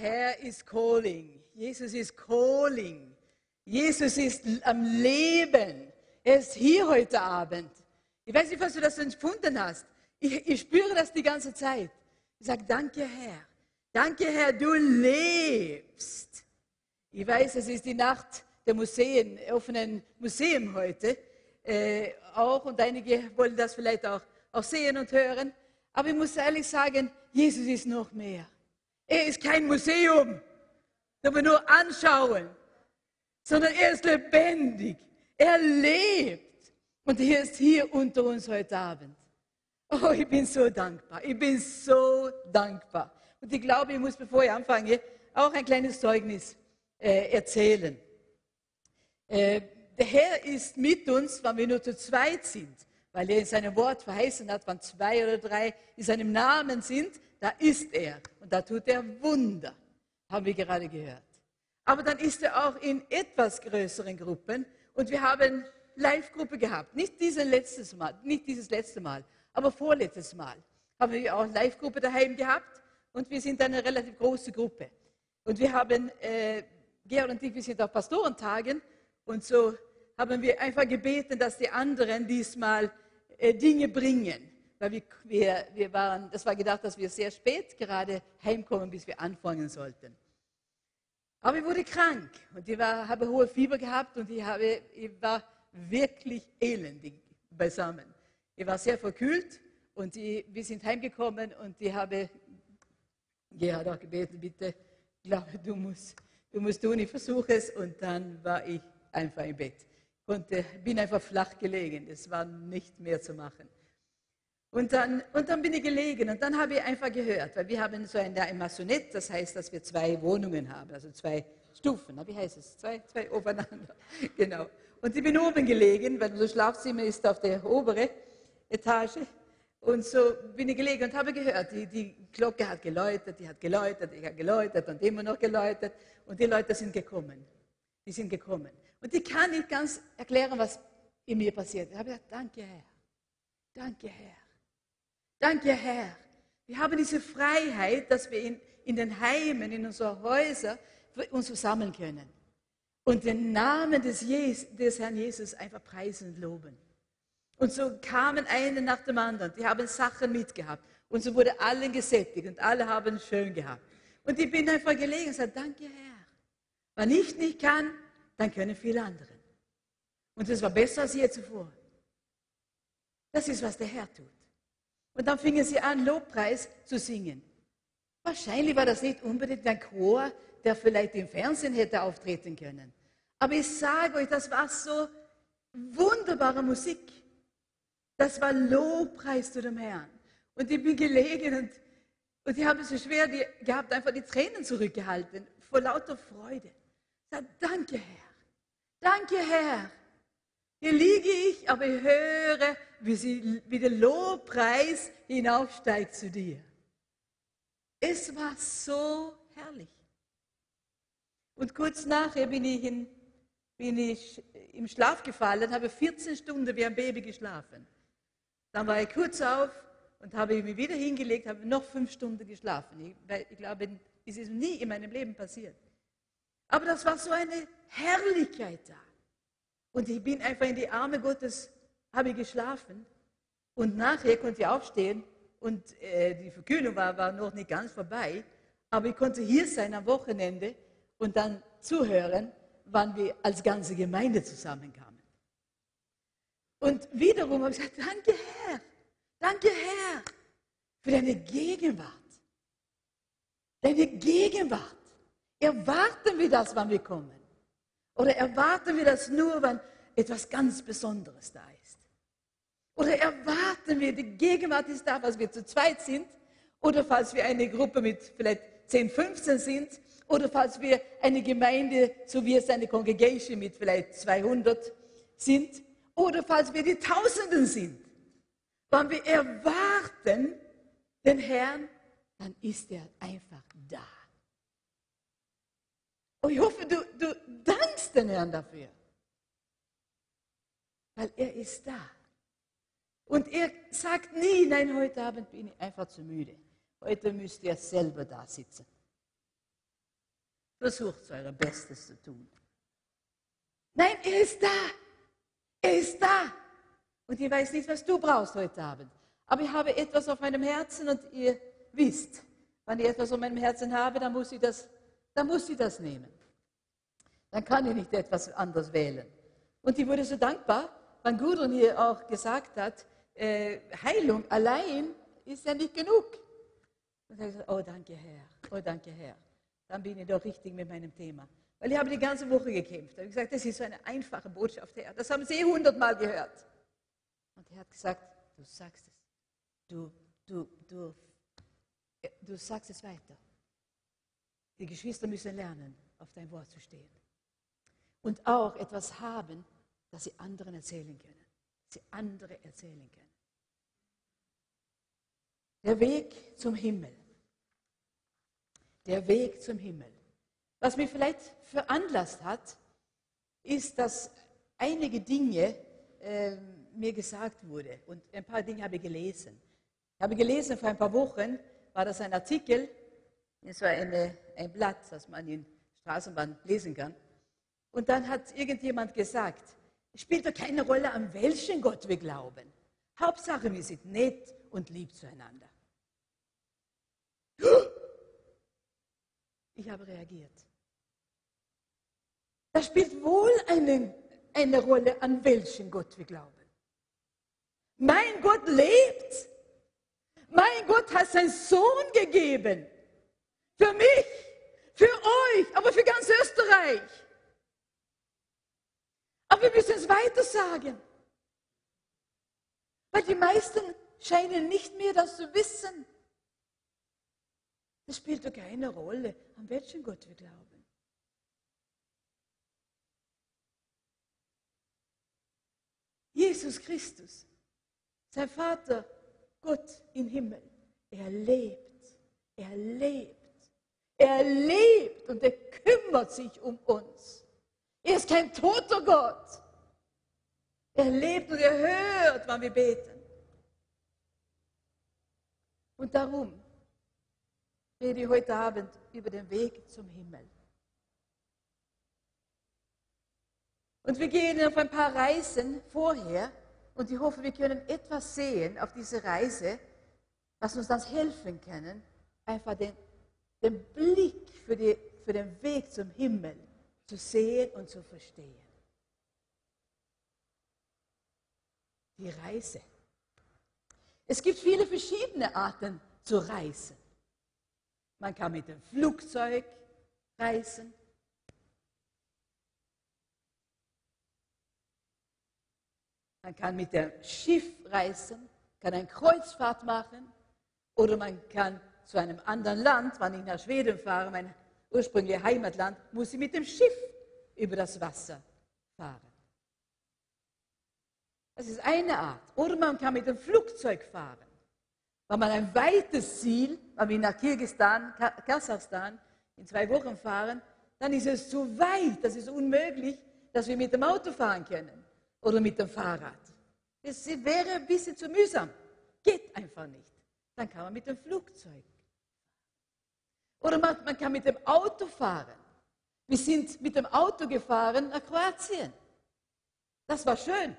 Herr ist calling. Jesus ist calling. Jesus ist am Leben. Er ist hier heute Abend. Ich weiß nicht, was du das empfunden hast. Ich, ich spüre das die ganze Zeit. Ich sage, danke Herr. Danke Herr, du lebst. Ich weiß, es ist die Nacht der Museen, offenen Museum heute äh, auch und einige wollen das vielleicht auch, auch sehen und hören. Aber ich muss ehrlich sagen, Jesus ist noch mehr. Er ist kein Museum, das wir nur anschauen, sondern er ist lebendig. Er lebt und er ist hier unter uns heute Abend. Oh, ich bin so dankbar. Ich bin so dankbar. Und ich glaube, ich muss, bevor ich anfange, auch ein kleines Zeugnis äh, erzählen. Äh, der Herr ist mit uns, wenn wir nur zu zweit sind, weil er in seinem Wort verheißen hat, wenn zwei oder drei in seinem Namen sind, da ist er und da tut er Wunder, haben wir gerade gehört. Aber dann ist er auch in etwas größeren Gruppen und wir haben Live-Gruppe gehabt. Nicht dieses letzte Mal, nicht dieses letzte Mal, aber vorletztes Mal haben wir auch Live-Gruppe daheim gehabt und wir sind eine relativ große Gruppe. Und wir haben, äh, Gerhard und ich, wir sind auf Pastorentagen und so haben wir einfach gebeten, dass die anderen diesmal äh, Dinge bringen. Weil wir, wir, wir waren, das war gedacht, dass wir sehr spät gerade heimkommen, bis wir anfangen sollten. Aber ich wurde krank und ich war, habe hohe Fieber gehabt und ich, habe, ich war wirklich elendig beisammen. Ich war sehr verkühlt und ich, wir sind heimgekommen und ich habe Gerhard auch gebeten, bitte, glaube, du musst, du musst tun, ich versuche es. Und dann war ich einfach im Bett. Konnte, bin einfach flach gelegen. Es war nicht mehr zu machen. Und dann, und dann bin ich gelegen und dann habe ich einfach gehört, weil wir haben so ein, ein Massonett, das heißt, dass wir zwei Wohnungen haben, also zwei Stufen, wie heißt es? Zwei, zwei aufeinander, genau. Und ich bin oben gelegen, weil unser Schlafzimmer ist auf der oberen Etage. Und so bin ich gelegen und habe gehört, die, die Glocke hat geläutet, die hat geläutet, die hat geläutet und immer noch geläutet. Und die Leute sind gekommen. Die sind gekommen. Und ich kann nicht ganz erklären, was in mir passiert. Ich habe gesagt, danke Herr. Danke Herr. Danke Herr. Wir haben diese Freiheit, dass wir in, in den Heimen, in unseren Häusern uns versammeln können. Und den Namen des, Jesus, des Herrn Jesus einfach preisen loben. Und so kamen eine nach dem anderen. Die haben Sachen mitgehabt. Und so wurde allen gesättigt und alle haben es schön gehabt. Und ich bin einfach gelegen und sagte, danke Herr. Wenn ich nicht kann, dann können viele andere. Und das war besser als je zuvor. Das ist, was der Herr tut. Und dann fingen sie an, Lobpreis zu singen. Wahrscheinlich war das nicht unbedingt ein Chor, der vielleicht im Fernsehen hätte auftreten können. Aber ich sage euch, das war so wunderbare Musik. Das war Lobpreis zu dem Herrn. Und ich bin gelegen und, und ich habe es so schwer die, gehabt, einfach die Tränen zurückgehalten, vor lauter Freude. Ich sage, danke Herr, danke Herr. Hier liege ich, aber ich höre, wie, sie, wie der Lobpreis hinaufsteigt zu dir. Es war so herrlich. Und kurz nachher bin ich, in, bin ich im Schlaf gefallen, habe 14 Stunden wie ein Baby geschlafen. Dann war ich kurz auf und habe mich wieder hingelegt, habe noch fünf Stunden geschlafen. Ich, ich glaube, es ist nie in meinem Leben passiert. Aber das war so eine Herrlichkeit da. Und ich bin einfach in die Arme Gottes, habe ich geschlafen. Und nachher konnte ich aufstehen und äh, die Verkühlung war, war noch nicht ganz vorbei. Aber ich konnte hier sein am Wochenende und dann zuhören, wann wir als ganze Gemeinde zusammenkamen. Und wiederum habe ich gesagt, danke Herr, danke Herr für deine Gegenwart. Deine Gegenwart. Erwarten wir das, wann wir kommen? Oder erwarten wir das nur, wenn etwas ganz Besonderes da ist? Oder erwarten wir, die Gegenwart ist da, falls wir zu zweit sind? Oder falls wir eine Gruppe mit vielleicht 10, 15 sind? Oder falls wir eine Gemeinde, so wie es eine Congregation mit vielleicht 200 sind? oder falls wir die Tausenden sind. Wenn wir erwarten den Herrn, dann ist er einfach da. Und ich hoffe, du, du dankst den Herrn dafür. Weil er ist da. Und er sagt nie, nein, heute Abend bin ich einfach zu müde. Heute müsst ihr selber da sitzen. Versucht euer Bestes zu tun. Nein, er ist da. Er ist da. Und ich weiß nicht, was du brauchst heute Abend. Aber ich habe etwas auf meinem Herzen und ihr wisst, wenn ich etwas auf meinem Herzen habe, dann muss ich das, dann muss ich das nehmen. Dann kann ich nicht etwas anderes wählen. Und ich wurde so dankbar, wenn Gudrun hier auch gesagt hat, äh, Heilung allein ist ja nicht genug. Und ich gesagt, oh danke Herr, oh danke Herr. Dann bin ich doch richtig mit meinem Thema. Weil ich habe die ganze Woche gekämpft. Ich habe gesagt, das ist so eine einfache Botschaft, Herr. Das haben Sie hundertmal gehört. Und er hat gesagt, du sagst es. Du, du, du, du sagst es weiter. Die Geschwister müssen lernen, auf dein Wort zu stehen. Und auch etwas haben, das sie anderen erzählen können. Sie andere erzählen können. Der Weg zum Himmel. Der Weg zum Himmel. Was mich vielleicht veranlasst hat, ist, dass einige Dinge äh, mir gesagt wurden. Und ein paar Dinge habe ich gelesen. Ich habe gelesen, vor ein paar Wochen war das ein Artikel, es war eine, ein Blatt, das man in Straßenbahn lesen kann. Und dann hat irgendjemand gesagt, es spielt doch keine Rolle, an welchen Gott wir glauben. Hauptsache, wir sind nett und lieb zueinander. Ich habe reagiert. Das spielt wohl eine, eine Rolle, an welchen Gott wir glauben. Mein Gott lebt. Mein Gott hat seinen Sohn gegeben. Für mich, für euch, aber für ganz Österreich. Aber wir müssen es weiter sagen. Weil die meisten scheinen nicht mehr das zu wissen. Es spielt doch keine Rolle, an welchen Gott wir glauben. Jesus Christus, sein Vater, Gott im Himmel, er lebt, er lebt, er lebt und er kümmert sich um uns. Er ist kein toter Gott. Er lebt und er hört, wann wir beten. Und darum rede ich heute Abend über den Weg zum Himmel. Und wir gehen auf ein paar Reisen vorher und ich hoffe, wir können etwas sehen auf diese Reise, was uns das helfen kann, einfach den, den Blick für, die, für den Weg zum Himmel zu sehen und zu verstehen. Die Reise. Es gibt viele verschiedene Arten zu reisen. Man kann mit dem Flugzeug reisen. Man kann mit dem Schiff reisen, kann eine Kreuzfahrt machen oder man kann zu einem anderen Land, wenn ich nach Schweden fahre, mein ursprüngliches Heimatland, muss ich mit dem Schiff über das Wasser fahren. Das ist eine Art. Oder man kann mit dem Flugzeug fahren. Wenn man ein weites Ziel, wenn wir nach Kirgistan, Kasachstan in zwei Wochen fahren, dann ist es zu weit, das ist unmöglich, dass wir mit dem Auto fahren können oder mit dem Fahrrad. Es wäre ein bisschen zu mühsam. Geht einfach nicht. Dann kann man mit dem Flugzeug. Oder man, man kann mit dem Auto fahren. Wir sind mit dem Auto gefahren nach Kroatien. Das war schön.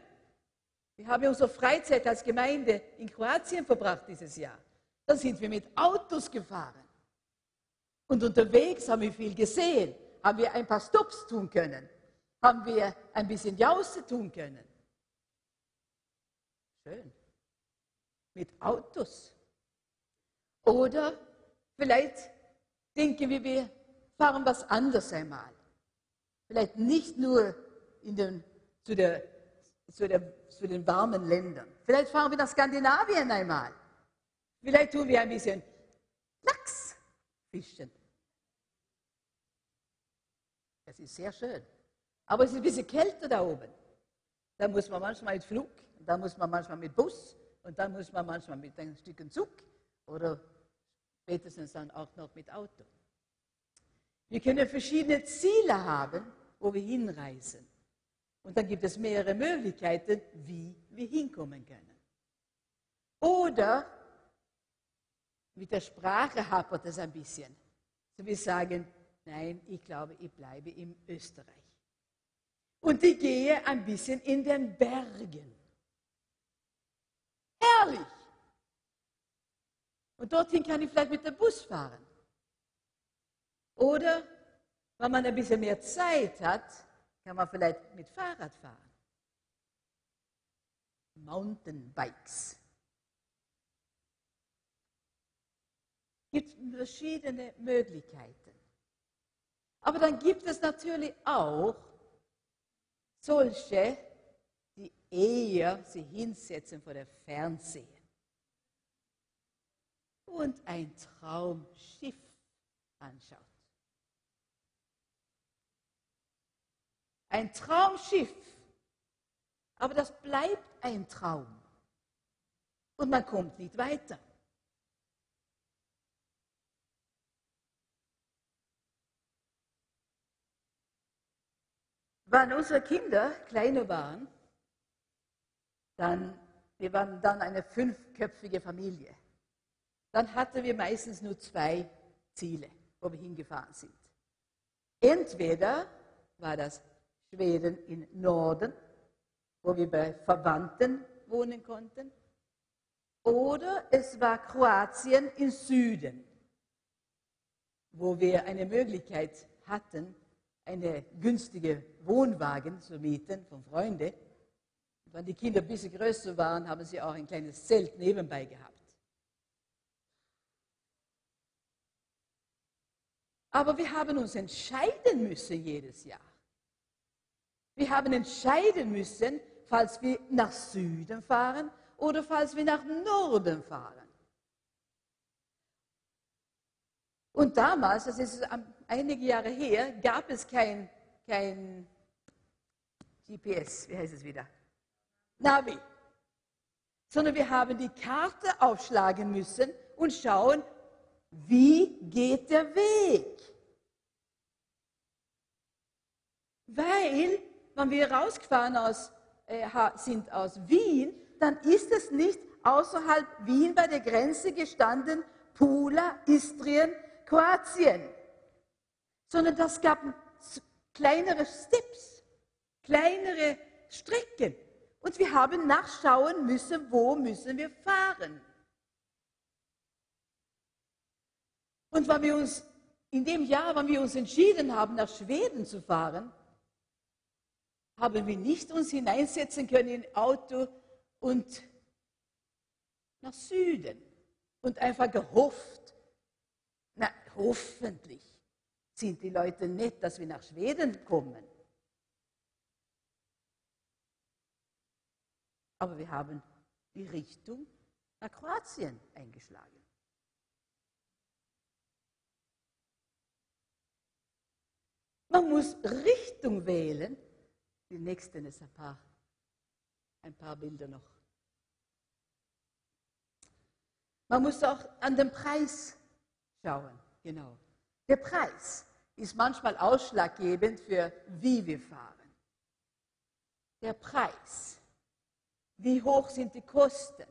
Wir haben unsere Freizeit als Gemeinde in Kroatien verbracht dieses Jahr. Da sind wir mit Autos gefahren. Und unterwegs haben wir viel gesehen, haben wir ein paar Stops tun können, haben wir ein bisschen Jause tun können. Schön. Mit Autos. Oder vielleicht denken wir, wir fahren was anderes einmal. Vielleicht nicht nur den, zu der zu, der, zu den warmen Ländern. Vielleicht fahren wir nach Skandinavien einmal. Vielleicht tun wir ein bisschen Lachs fischen. Das ist sehr schön. Aber es ist ein bisschen kälter da oben. Da muss man manchmal mit Flug, da muss man manchmal mit Bus und dann muss man manchmal mit ein Stück Zug oder spätestens dann auch noch mit Auto. Wir können verschiedene Ziele haben, wo wir hinreisen. Und dann gibt es mehrere Möglichkeiten, wie wir hinkommen können. Oder mit der Sprache hapert es ein bisschen. So wir sagen nein, ich glaube, ich bleibe in Österreich. Und ich gehe ein bisschen in den Bergen. Herrlich! Und dorthin kann ich vielleicht mit dem Bus fahren. Oder, wenn man ein bisschen mehr Zeit hat, kann man vielleicht mit Fahrrad fahren. Mountainbikes. Es gibt verschiedene Möglichkeiten. Aber dann gibt es natürlich auch solche, die eher sich hinsetzen vor der Fernsehen und ein Traumschiff anschaut. Ein Traumschiff. Aber das bleibt ein Traum. Und man kommt nicht weiter. Wenn unsere Kinder kleiner waren, dann, wir waren dann eine fünfköpfige Familie, dann hatten wir meistens nur zwei Ziele, wo wir hingefahren sind. Entweder war das Schweden im Norden, wo wir bei Verwandten wohnen konnten, oder es war Kroatien im Süden, wo wir eine Möglichkeit hatten, eine günstige Wohnwagen zu mieten von Freunden. Wenn die Kinder ein bisschen größer waren, haben sie auch ein kleines Zelt nebenbei gehabt. Aber wir haben uns entscheiden müssen jedes Jahr. Wir haben entscheiden müssen, falls wir nach Süden fahren oder falls wir nach Norden fahren. Und damals, das ist einige Jahre her, gab es kein, kein GPS, wie heißt es wieder? Navi. Sondern wir haben die Karte aufschlagen müssen und schauen, wie geht der Weg? Weil, wenn wir rausgefahren aus, äh, sind aus Wien, dann ist es nicht außerhalb Wien bei der Grenze gestanden, Pula, Istrien, Kroatien, sondern das gab kleinere Steps, kleinere Strecken. Und wir haben nachschauen müssen, wo müssen wir fahren. Und wenn wir uns in dem Jahr, wenn wir uns entschieden haben, nach Schweden zu fahren, haben wir nicht uns hineinsetzen können in Auto und nach Süden und einfach gehofft, na hoffentlich sind die Leute nett, dass wir nach Schweden kommen. Aber wir haben die Richtung nach Kroatien eingeschlagen. Man muss Richtung wählen. Die nächsten ist ein paar, ein paar Bilder noch. Man muss auch an den Preis schauen. Genau. Der Preis ist manchmal ausschlaggebend für wie wir fahren. Der Preis. Wie hoch sind die Kosten?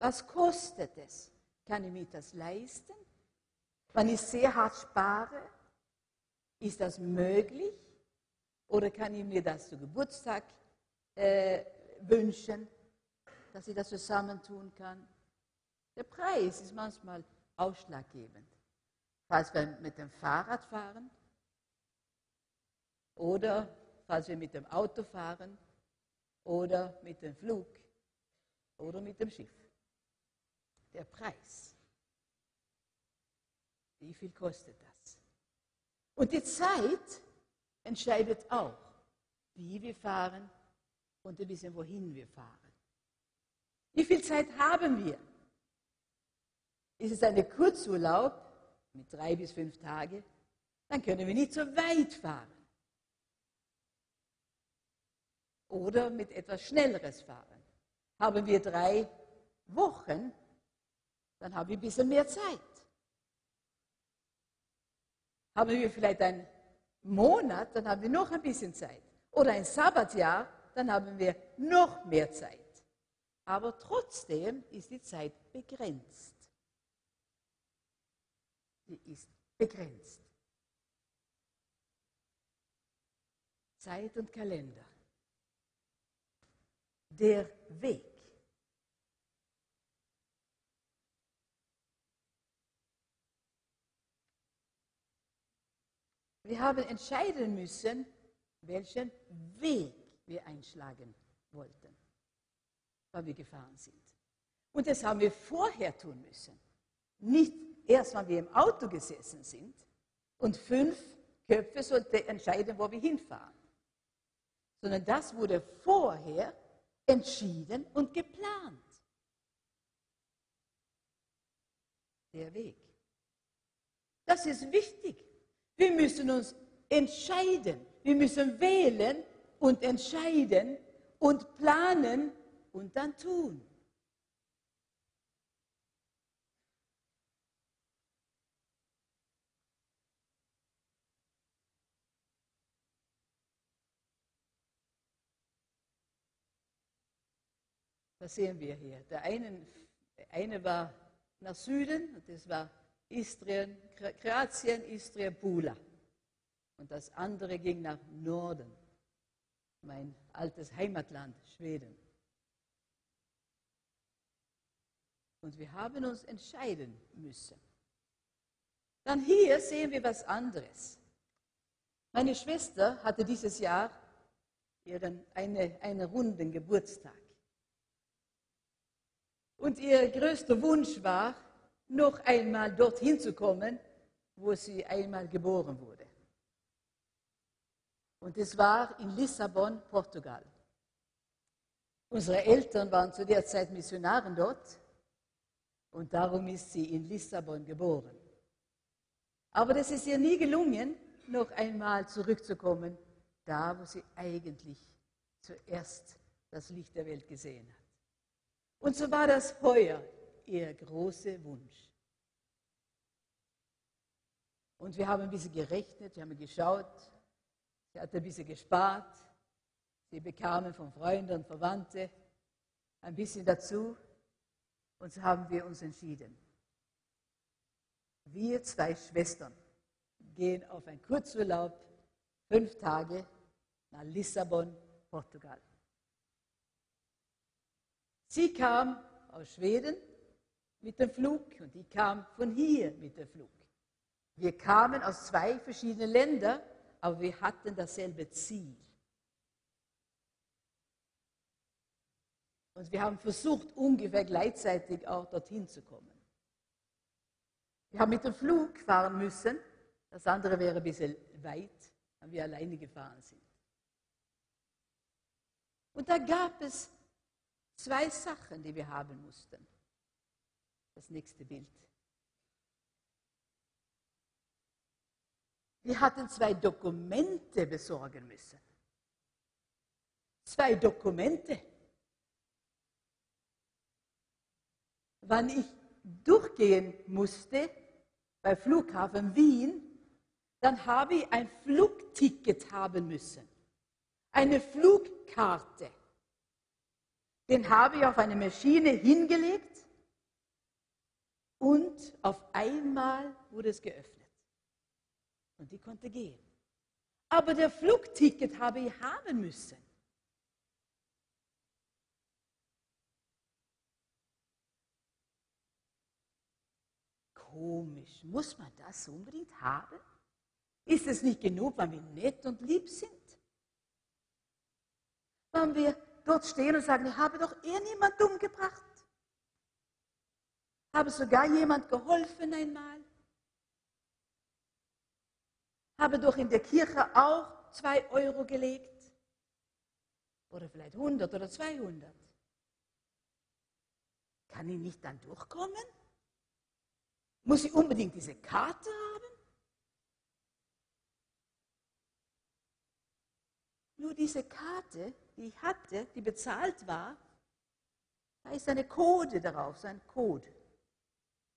Was kostet es? Kann ich mir das leisten? Wenn ich sehr hart spare, ist das möglich? Oder kann ich mir das zu Geburtstag äh, wünschen, dass ich das zusammentun kann? Der Preis ist manchmal ausschlaggebend. Falls wir mit dem Fahrrad fahren oder falls wir mit dem Auto fahren oder mit dem Flug oder mit dem Schiff. Der Preis. Wie viel kostet das? Und die Zeit entscheidet auch, wie wir fahren und ein bisschen wohin wir fahren. Wie viel Zeit haben wir? Ist es ein Kurzurlaub mit drei bis fünf Tagen, dann können wir nicht so weit fahren. Oder mit etwas Schnelleres fahren. Haben wir drei Wochen, dann haben wir ein bisschen mehr Zeit haben wir vielleicht einen Monat, dann haben wir noch ein bisschen Zeit. Oder ein Sabbatjahr, dann haben wir noch mehr Zeit. Aber trotzdem ist die Zeit begrenzt. Die ist begrenzt. Zeit und Kalender. Der Weg Wir haben entscheiden müssen, welchen Weg wir einschlagen wollten, weil wir gefahren sind. Und das haben wir vorher tun müssen. Nicht erst, wenn wir im Auto gesessen sind und fünf Köpfe sollten entscheiden, wo wir hinfahren. Sondern das wurde vorher entschieden und geplant. Der Weg. Das ist wichtig. Wir müssen uns entscheiden. Wir müssen wählen und entscheiden und planen und dann tun. Das sehen wir hier. Der eine, der eine war nach Süden, und das war Istrien, Kroatien, Istrien, Pula. Und das andere ging nach Norden, mein altes Heimatland, Schweden. Und wir haben uns entscheiden müssen. Dann hier sehen wir was anderes. Meine Schwester hatte dieses Jahr ihren eine, einen runden Geburtstag. Und ihr größter Wunsch war, noch einmal dorthin zu kommen, wo sie einmal geboren wurde. Und es war in Lissabon, Portugal. Unsere Eltern waren zu der Zeit Missionaren dort und darum ist sie in Lissabon geboren. Aber das ist ihr nie gelungen, noch einmal zurückzukommen, da wo sie eigentlich zuerst das Licht der Welt gesehen hat. Und so war das Feuer ihr großer Wunsch. Und wir haben ein bisschen gerechnet, wir haben geschaut, sie hat ein bisschen gespart, sie bekamen von Freunden und Verwandten ein bisschen dazu und so haben wir uns entschieden. Wir zwei Schwestern gehen auf einen Kurzurlaub, fünf Tage nach Lissabon, Portugal. Sie kam aus Schweden mit dem Flug und ich kam von hier mit dem Flug. Wir kamen aus zwei verschiedenen Ländern, aber wir hatten dasselbe Ziel. Und wir haben versucht, ungefähr gleichzeitig auch dorthin zu kommen. Wir haben mit dem Flug fahren müssen, das andere wäre ein bisschen weit, wenn wir alleine gefahren sind. Und da gab es Zwei Sachen, die wir haben mussten. Das nächste Bild. Wir hatten zwei Dokumente besorgen müssen. Zwei Dokumente. Wann ich durchgehen musste bei Flughafen Wien, dann habe ich ein Flugticket haben müssen. Eine Flugkarte. Den habe ich auf eine Maschine hingelegt und auf einmal wurde es geöffnet. Und die konnte gehen. Aber der Flugticket habe ich haben müssen. Komisch, muss man das unbedingt haben? Ist es nicht genug, wenn wir nett und lieb sind? Wenn wir dort stehen und sagen, ich habe doch eh niemand umgebracht. Habe sogar jemand geholfen einmal. Habe doch in der Kirche auch zwei Euro gelegt. Oder vielleicht 100 oder 200. Kann ich nicht dann durchkommen? Muss ich unbedingt diese Karte haben? Nur diese Karte die ich hatte, die bezahlt war, da ist eine Code darauf, so ein Code.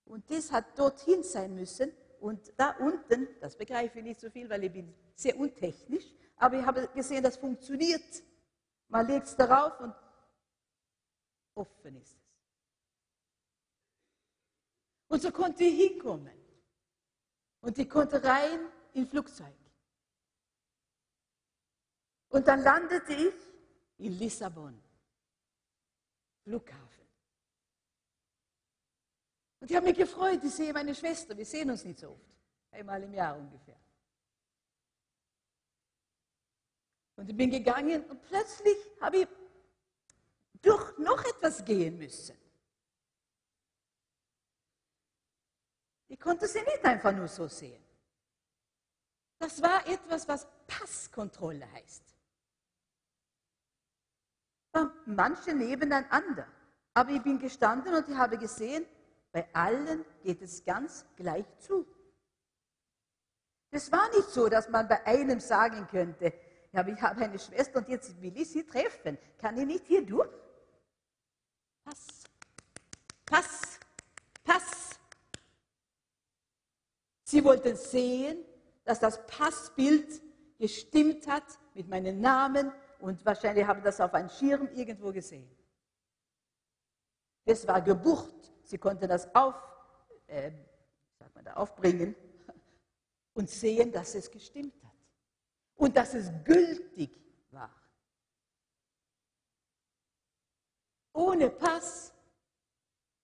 Und das hat dorthin sein müssen. Und da unten, das begreife ich nicht so viel, weil ich bin sehr untechnisch, aber ich habe gesehen, das funktioniert. Man legt es darauf und offen ist es. Und so konnte ich hinkommen. Und ich konnte rein in Flugzeug. Und dann landete ich in Lissabon, Flughafen. Und ich habe mich gefreut, ich sehe meine Schwester, wir sehen uns nicht so oft, einmal im Jahr ungefähr. Und ich bin gegangen und plötzlich habe ich durch noch etwas gehen müssen. Ich konnte sie nicht einfach nur so sehen. Das war etwas, was Passkontrolle heißt. Manche nebeneinander. Aber ich bin gestanden und ich habe gesehen, bei allen geht es ganz gleich zu. Es war nicht so, dass man bei einem sagen könnte, ja, ich habe eine Schwester und jetzt will ich sie treffen. Kann ich nicht hier durch? Pass, pass, pass. Sie wollten sehen, dass das Passbild gestimmt hat mit meinem Namen und wahrscheinlich haben das auf einem Schirm irgendwo gesehen. Es war gebucht. Sie konnten das auf, äh, sagt man da, aufbringen und sehen, dass es gestimmt hat und dass es gültig war. Ohne Pass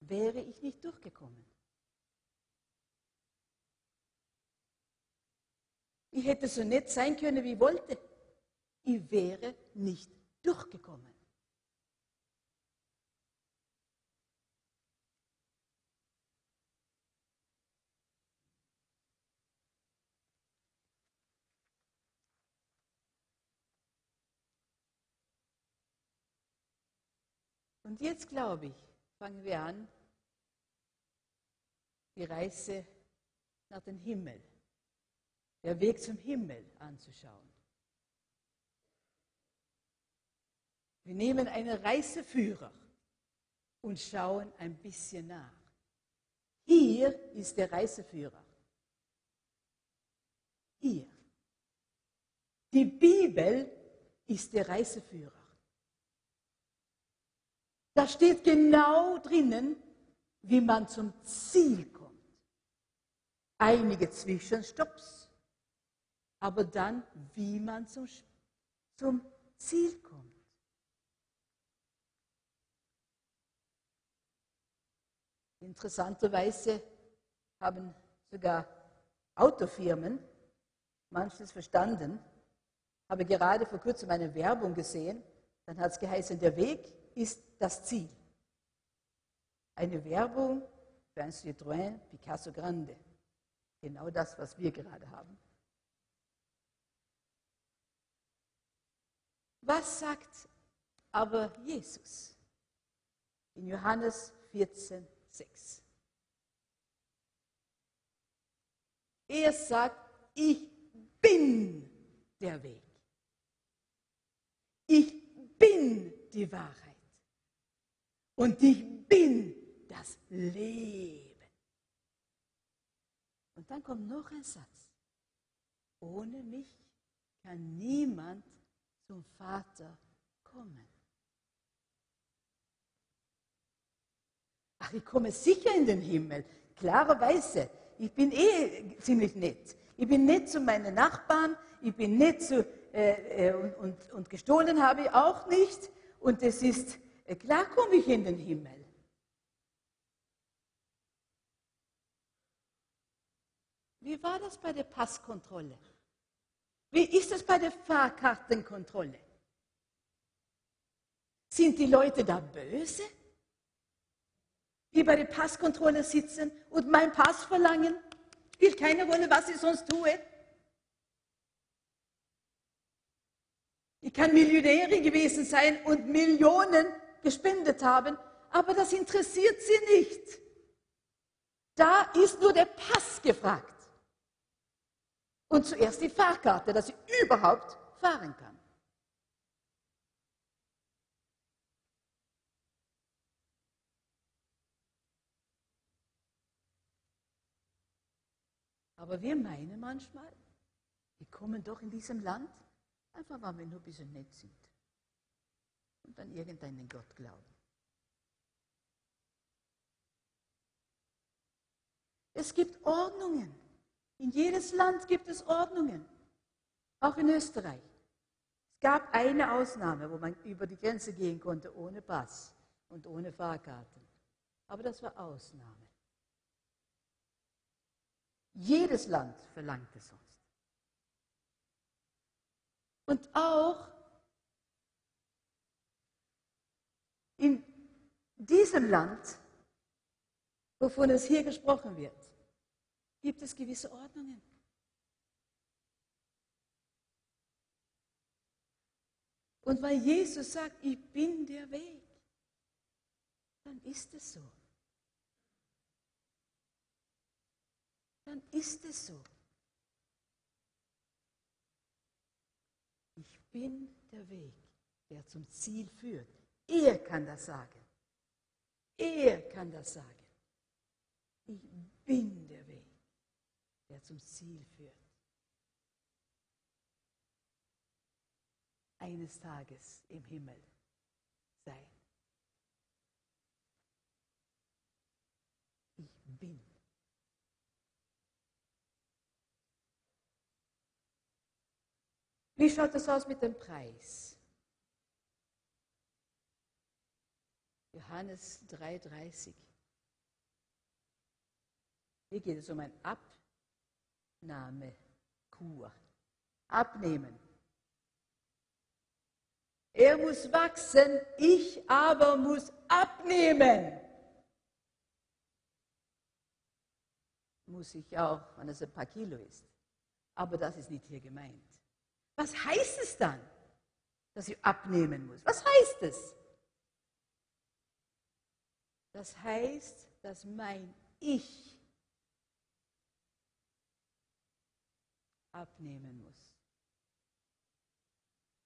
wäre ich nicht durchgekommen. Ich hätte so nett sein können, wie ich wollte. Ich wäre nicht durchgekommen. Und jetzt glaube ich, fangen wir an, die Reise nach dem Himmel, der Weg zum Himmel anzuschauen. Wir nehmen einen Reiseführer und schauen ein bisschen nach. Hier ist der Reiseführer. Hier. Die Bibel ist der Reiseführer. Da steht genau drinnen, wie man zum Ziel kommt. Einige Zwischenstopps, aber dann, wie man zum, zum Ziel kommt. Interessanterweise haben sogar Autofirmen manches verstanden. Habe gerade vor kurzem eine Werbung gesehen, dann hat es geheißen, der Weg ist das Ziel. Eine Werbung für ein Citroën Picasso Grande. Genau das, was wir gerade haben. Was sagt aber Jesus in Johannes 14, 6? Er sagt, ich bin der Weg. Ich bin die Wahrheit und ich bin das Leben. Und dann kommt noch ein Satz. Ohne mich kann niemand zum Vater kommen. Ach, ich komme sicher in den Himmel, klarerweise. Ich bin eh ziemlich nett. Ich bin nett zu meinen Nachbarn, ich bin nett zu, äh, äh, und, und, und gestohlen habe ich auch nicht. Und es ist klar komme ich in den Himmel. Wie war das bei der Passkontrolle? Wie ist es bei der Fahrkartenkontrolle? Sind die Leute da böse? Die bei der Passkontrolle sitzen und mein Pass verlangen? Spielt keine Rolle, was ich sonst tue? Ich kann Millionärin gewesen sein und Millionen gespendet haben, aber das interessiert sie nicht. Da ist nur der Pass gefragt. Und zuerst die Fahrkarte, dass sie überhaupt fahren kann. Aber wir meinen manchmal, wir kommen doch in diesem Land, einfach weil wir nur ein bisschen nett sind und an irgendeinen Gott glauben. Es gibt Ordnungen. In jedes Land gibt es Ordnungen. Auch in Österreich. Es gab eine Ausnahme, wo man über die Grenze gehen konnte ohne Pass und ohne Fahrkarten. Aber das war Ausnahme. Jedes Land verlangt es sonst. Und auch in diesem Land, wovon es hier gesprochen wird, gibt es gewisse Ordnungen. Und weil Jesus sagt, ich bin der Weg, dann ist es so. Dann ist es so. Ich bin der Weg, der zum Ziel führt. Er kann das sagen. Er kann das sagen. Ich bin der Weg, der zum Ziel führt. Eines Tages im Himmel sein. Ich bin. Wie schaut es aus mit dem Preis? Johannes 3,30. Hier geht es um ein Abnahmekur. Abnehmen. Er muss wachsen, ich aber muss abnehmen. Muss ich auch, wenn es ein paar Kilo ist. Aber das ist nicht hier gemeint. Was heißt es dann, dass ich abnehmen muss? Was heißt es? Das heißt, dass mein Ich abnehmen muss.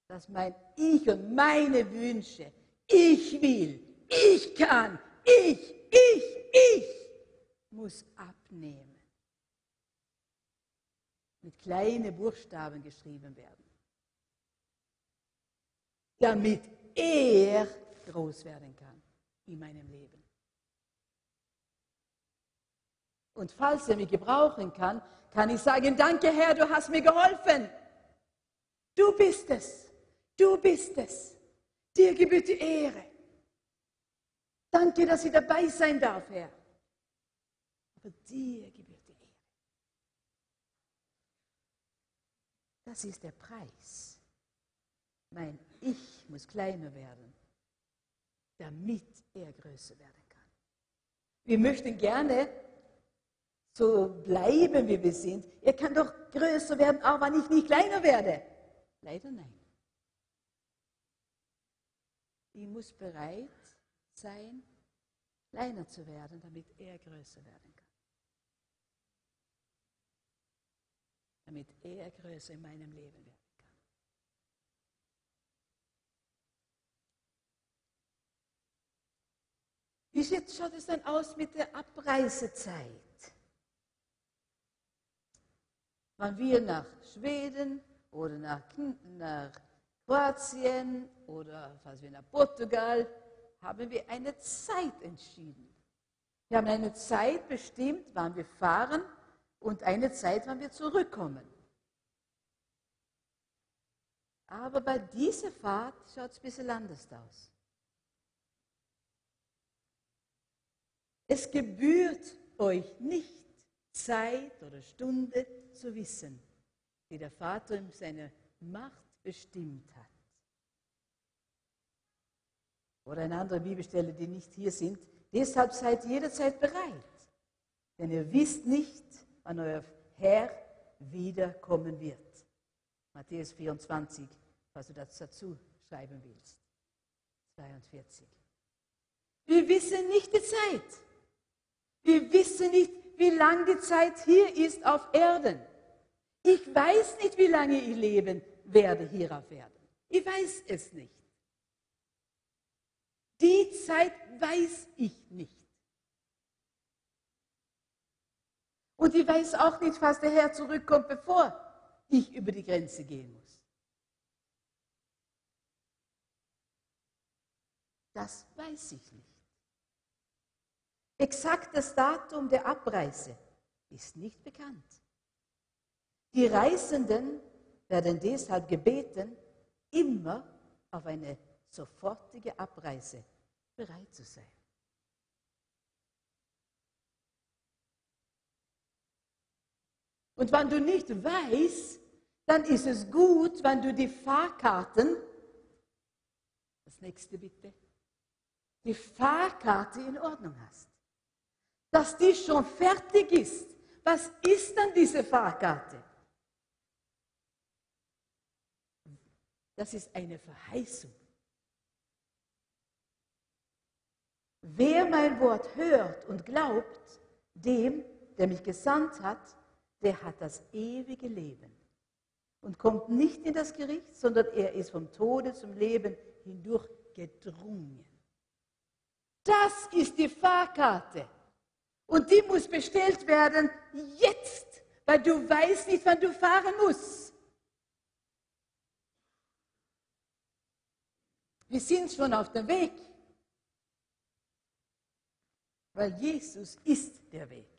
Dass mein Ich und meine Wünsche, ich will, ich kann, ich, ich, ich, muss abnehmen. Mit kleinen Buchstaben geschrieben werden. Damit er groß werden kann in meinem Leben. Und falls er mich gebrauchen kann, kann ich sagen, danke Herr, du hast mir geholfen. Du bist es. Du bist es. Dir gebührt die Ehre. Danke, dass ich dabei sein darf, Herr. Aber dir gebührt die Ehre. Das ist der Preis. Mein Ich muss kleiner werden, damit er größer werden kann. Wir möchten gerne so bleiben, wie wir sind. Er kann doch größer werden, auch wenn ich nicht kleiner werde. Leider nein. Ich muss bereit sein, kleiner zu werden, damit er größer werden kann. Damit er größer in meinem Leben werden kann. Wie schaut es dann aus mit der Abreisezeit? Wenn wir nach Schweden oder nach, nach Kroatien oder falls wir nach Portugal, haben wir eine Zeit entschieden. Wir haben eine Zeit bestimmt, wann wir fahren und eine Zeit, wann wir zurückkommen. Aber bei dieser Fahrt schaut es ein bisschen anders aus. Es gebührt euch nicht Zeit oder Stunde zu wissen, die der Vater in seiner Macht bestimmt hat. Oder eine andere Bibelstelle, die nicht hier sind. Deshalb seid jederzeit bereit, denn ihr wisst nicht, wann euer Herr wiederkommen wird. Matthäus 24, was du dazu schreiben willst. 42. Wir wissen nicht die Zeit. Wir wissen nicht, wie lang die Zeit hier ist auf Erden. Ich weiß nicht, wie lange ich leben werde hier auf Erden. Ich weiß es nicht. Die Zeit weiß ich nicht. Und ich weiß auch nicht, was der Herr zurückkommt, bevor ich über die Grenze gehen muss. Das weiß ich nicht. Exaktes Datum der Abreise ist nicht bekannt. Die Reisenden werden deshalb gebeten, immer auf eine sofortige Abreise bereit zu sein. Und wenn du nicht weißt, dann ist es gut, wenn du die Fahrkarten, das nächste bitte, die Fahrkarte in Ordnung hast. Dass die schon fertig ist. Was ist dann diese Fahrkarte? Das ist eine Verheißung. Wer mein Wort hört und glaubt, dem, der mich gesandt hat, der hat das ewige Leben und kommt nicht in das Gericht, sondern er ist vom Tode zum Leben hindurch gedrungen. Das ist die Fahrkarte. Und die muss bestellt werden jetzt, weil du weißt nicht, wann du fahren musst. Wir sind schon auf dem Weg, weil Jesus ist der Weg.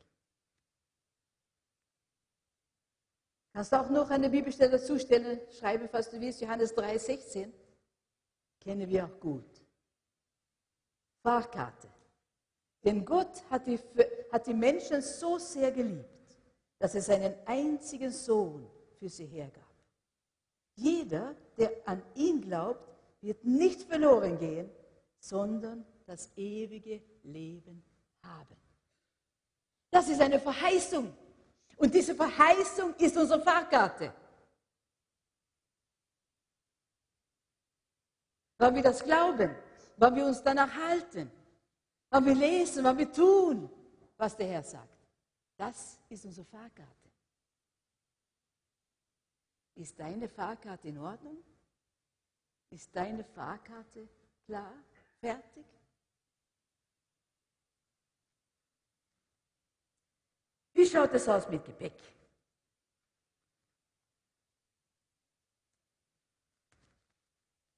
Kannst du auch noch eine Bibelstelle dazu stellen, schreiben, falls du willst, Johannes 3, 16. Kennen wir auch gut. Fahrkarte. Denn Gott hat die, hat die Menschen so sehr geliebt, dass er seinen einzigen Sohn für sie hergab. Jeder, der an ihn glaubt, wird nicht verloren gehen, sondern das ewige Leben haben. Das ist eine Verheißung. Und diese Verheißung ist unsere Fahrkarte. Weil wir das glauben, weil wir uns danach halten, weil wir lesen, weil wir tun, was der Herr sagt. Das ist unsere Fahrkarte. Ist deine Fahrkarte in Ordnung? Ist deine Fahrkarte klar, fertig? Wie schaut es aus mit Gepäck?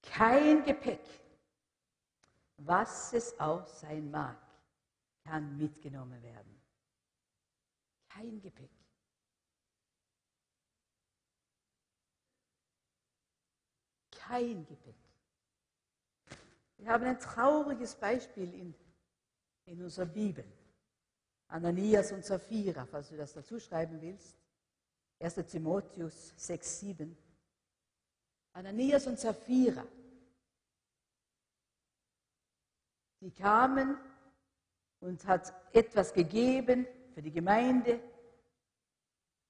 Kein Gepäck, was es auch sein mag, kann mitgenommen werden. Kein Gepäck. Kein Gepäck. Wir haben ein trauriges Beispiel in, in unserer Bibel. Ananias und Sapphira, falls du das dazu schreiben willst. 1. Timotheus 6, 7. Ananias und Sapphira, die kamen und hat etwas gegeben für die Gemeinde.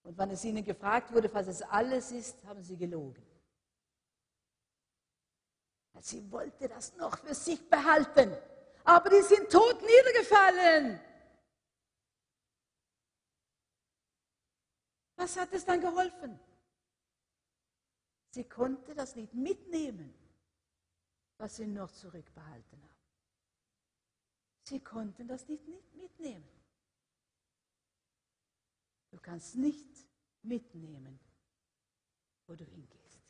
Und wenn es ihnen gefragt wurde, was es alles ist, haben sie gelogen. Sie wollte das noch für sich behalten, aber die sind tot niedergefallen. Was hat es dann geholfen? Sie konnte das nicht mitnehmen, was sie noch zurückbehalten haben. Sie konnten das nicht mitnehmen. Du kannst nicht mitnehmen, wo du hingehst,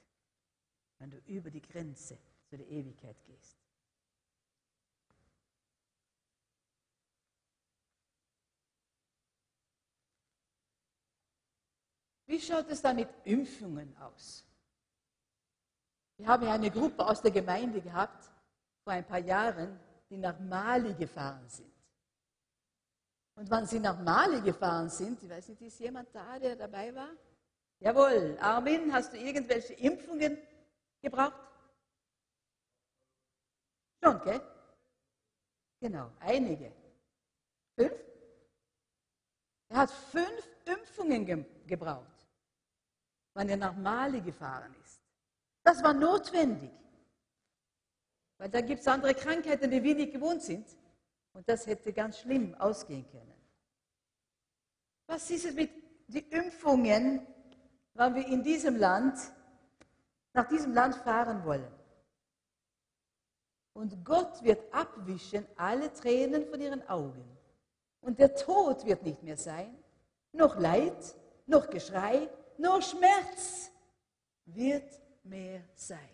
wenn du über die Grenze zu der Ewigkeit gehst. Wie schaut es da mit Impfungen aus? Wir haben ja eine Gruppe aus der Gemeinde gehabt, vor ein paar Jahren, die nach Mali gefahren sind. Und wann sie nach Mali gefahren sind, ich weiß nicht, ist jemand da, der dabei war? Jawohl, Armin, hast du irgendwelche Impfungen gebraucht? Schon, gell? Genau, einige. Fünf? Er hat fünf Impfungen ge gebraucht wann er nach Mali gefahren ist. Das war notwendig, weil da gibt es andere Krankheiten, die wir nicht gewohnt sind. Und das hätte ganz schlimm ausgehen können. Was ist es mit den Impfungen, wenn wir in diesem Land, nach diesem Land fahren wollen? Und Gott wird abwischen alle Tränen von ihren Augen. Und der Tod wird nicht mehr sein, noch Leid, noch Geschrei, nur Schmerz wird mehr sein.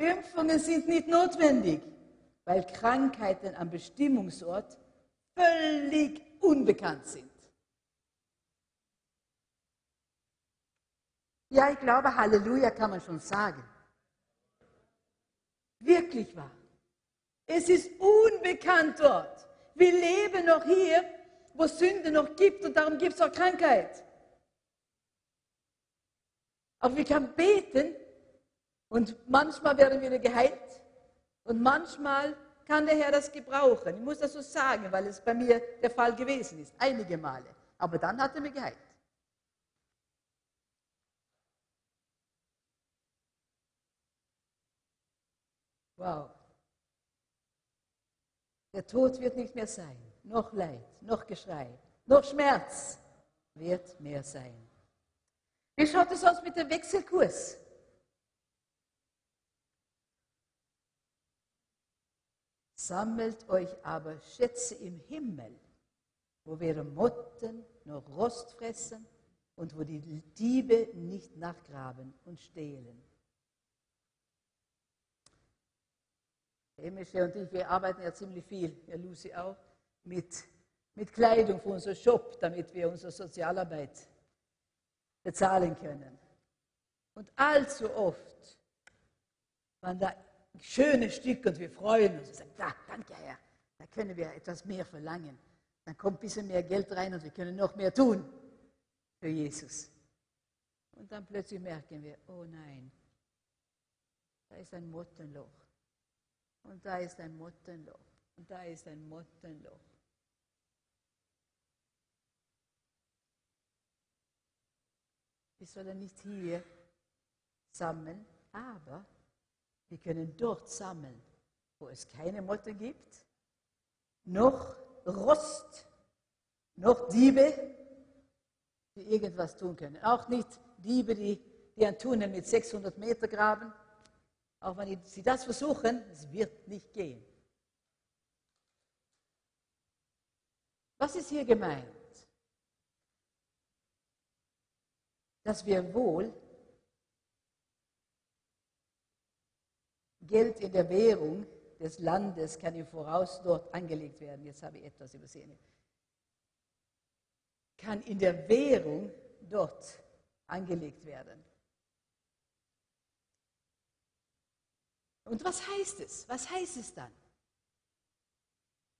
Impfungen sind nicht notwendig, weil Krankheiten am Bestimmungsort völlig unbekannt sind. Ja, ich glaube, Halleluja kann man schon sagen. Wirklich wahr. Es ist unbekannt dort. Wir leben noch hier, wo es Sünde noch gibt und darum gibt es auch Krankheit. Aber wir können beten und manchmal werden wir geheilt und manchmal kann der Herr das gebrauchen. Ich muss das so sagen, weil es bei mir der Fall gewesen ist, einige Male. Aber dann hat er mich geheilt. Wow. Der Tod wird nicht mehr sein, noch Leid, noch Geschrei, noch Schmerz wird mehr sein. Wie schaut es aus mit dem Wechselkurs? Sammelt euch aber Schätze im Himmel, wo weder Motten noch Rost fressen und wo die Diebe nicht nachgraben und stehlen. Emische und ich, wir arbeiten ja ziemlich viel, ja Lucy auch, mit, mit Kleidung für unseren Shop, damit wir unsere Sozialarbeit bezahlen können. Und allzu oft waren da schöne Stücke und wir freuen uns und sagen, da, danke Herr, da können wir etwas mehr verlangen. Dann kommt ein bisschen mehr Geld rein und wir können noch mehr tun für Jesus. Und dann plötzlich merken wir, oh nein, da ist ein Mottenloch. Und da ist ein Mottenloch. Und da ist ein Mottenloch. Wir sollen nicht hier sammeln, aber wir können dort sammeln, wo es keine Motten gibt, noch Rost, noch Diebe, die irgendwas tun können. Auch nicht Diebe, die, die einen Tunnel mit 600 Meter graben, auch wenn sie das versuchen, es wird nicht gehen. Was ist hier gemeint? Dass wir wohl Geld in der Währung des Landes kann im Voraus dort angelegt werden. Jetzt habe ich etwas übersehen. Kann in der Währung dort angelegt werden. Und was heißt es? Was heißt es dann?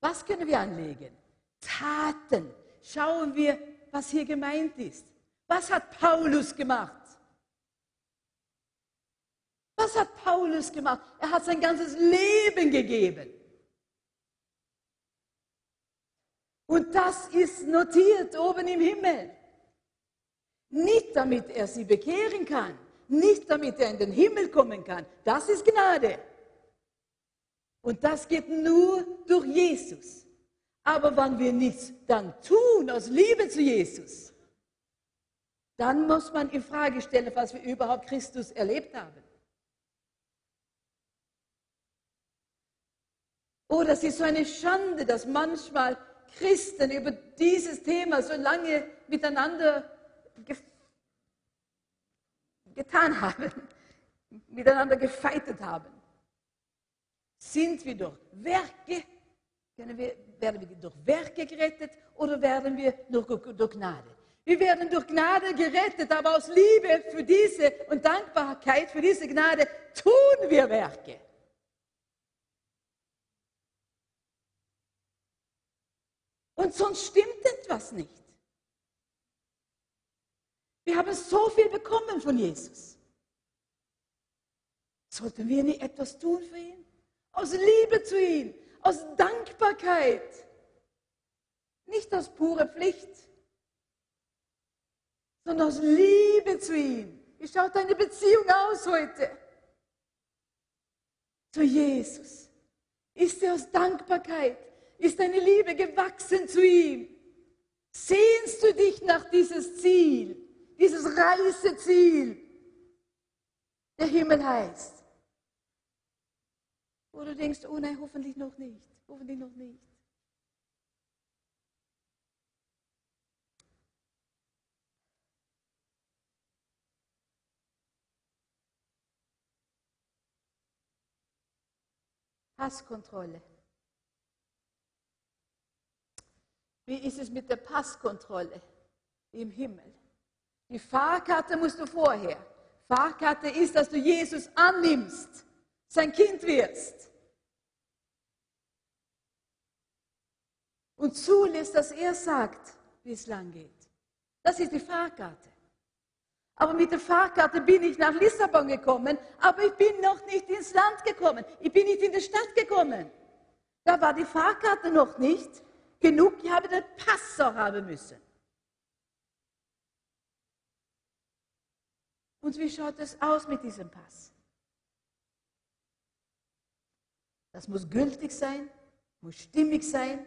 Was können wir anlegen? Taten. Schauen wir, was hier gemeint ist. Was hat Paulus gemacht? Was hat Paulus gemacht? Er hat sein ganzes Leben gegeben. Und das ist notiert oben im Himmel. Nicht damit er sie bekehren kann, nicht damit er in den Himmel kommen kann. Das ist Gnade. Und das geht nur durch Jesus. Aber wenn wir nichts dann tun aus Liebe zu Jesus, dann muss man in Frage stellen, was wir überhaupt Christus erlebt haben. Oh, das ist so eine Schande, dass manchmal Christen über dieses Thema so lange miteinander getan haben, miteinander gefeitet haben. Sind wir durch Werke, wir, werden wir durch Werke gerettet oder werden wir nur durch Gnade? Wir werden durch Gnade gerettet, aber aus Liebe für diese und Dankbarkeit für diese Gnade tun wir Werke. Und sonst stimmt etwas nicht. Wir haben so viel bekommen von Jesus. Sollten wir nicht etwas tun für ihn? Aus Liebe zu ihm, aus Dankbarkeit. Nicht aus pure Pflicht, sondern aus Liebe zu ihm. Wie schaut deine Beziehung aus heute? Zu Jesus. Ist sie aus Dankbarkeit? Ist deine Liebe gewachsen zu ihm? Sehnst du dich nach dieses Ziel? dieses Reiseziel, der Himmel heißt. Wo du denkst, oh nein, hoffentlich noch nicht, hoffentlich noch nicht. Passkontrolle. Wie ist es mit der Passkontrolle im Himmel? Die Fahrkarte musst du vorher. Fahrkarte ist, dass du Jesus annimmst, sein Kind wirst. Und zulässt, dass er sagt, wie es lang geht. Das ist die Fahrkarte. Aber mit der Fahrkarte bin ich nach Lissabon gekommen, aber ich bin noch nicht ins Land gekommen. Ich bin nicht in die Stadt gekommen. Da war die Fahrkarte noch nicht genug. Ich habe den Pass auch haben müssen. Und wie schaut es aus mit diesem Pass? Das muss gültig sein, muss stimmig sein.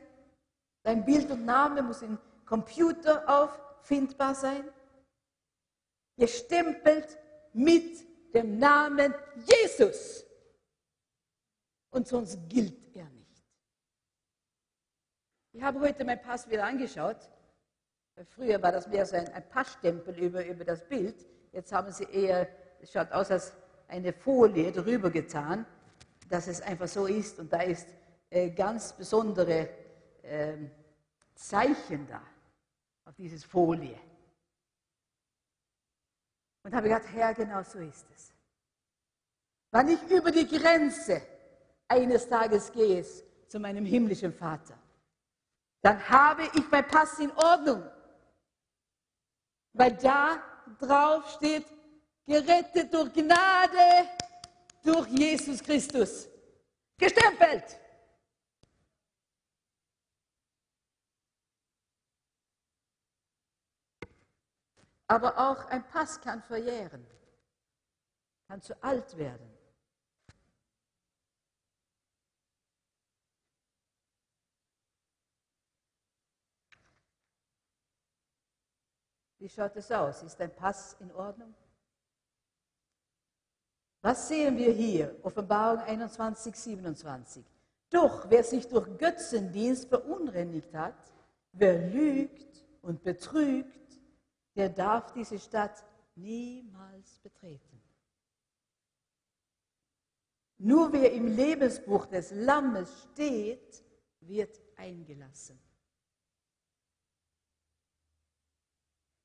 Dein Bild und Name muss im Computer auffindbar sein. Gestempelt mit dem Namen Jesus. Und sonst gilt er. Ich habe heute mein Pass wieder angeschaut. Früher war das mehr so ein, ein Passstempel über, über das Bild. Jetzt haben sie eher, es schaut aus als eine Folie drüber getan, dass es einfach so ist. Und da ist äh, ganz besondere äh, Zeichen da auf dieses Folie. Und habe gedacht, Herr, genau so ist es. Wenn ich über die Grenze eines Tages gehe zu meinem himmlischen Vater, dann habe ich mein Pass in Ordnung. Weil da drauf steht, gerettet durch Gnade durch Jesus Christus. Gestempelt. Aber auch ein Pass kann verjähren, kann zu alt werden. Wie schaut es aus? Ist dein Pass in Ordnung? Was sehen wir hier? Offenbarung 21, 27. Doch wer sich durch Götzendienst verunreinigt hat, wer lügt und betrügt, der darf diese Stadt niemals betreten. Nur wer im Lebensbuch des Lammes steht, wird eingelassen.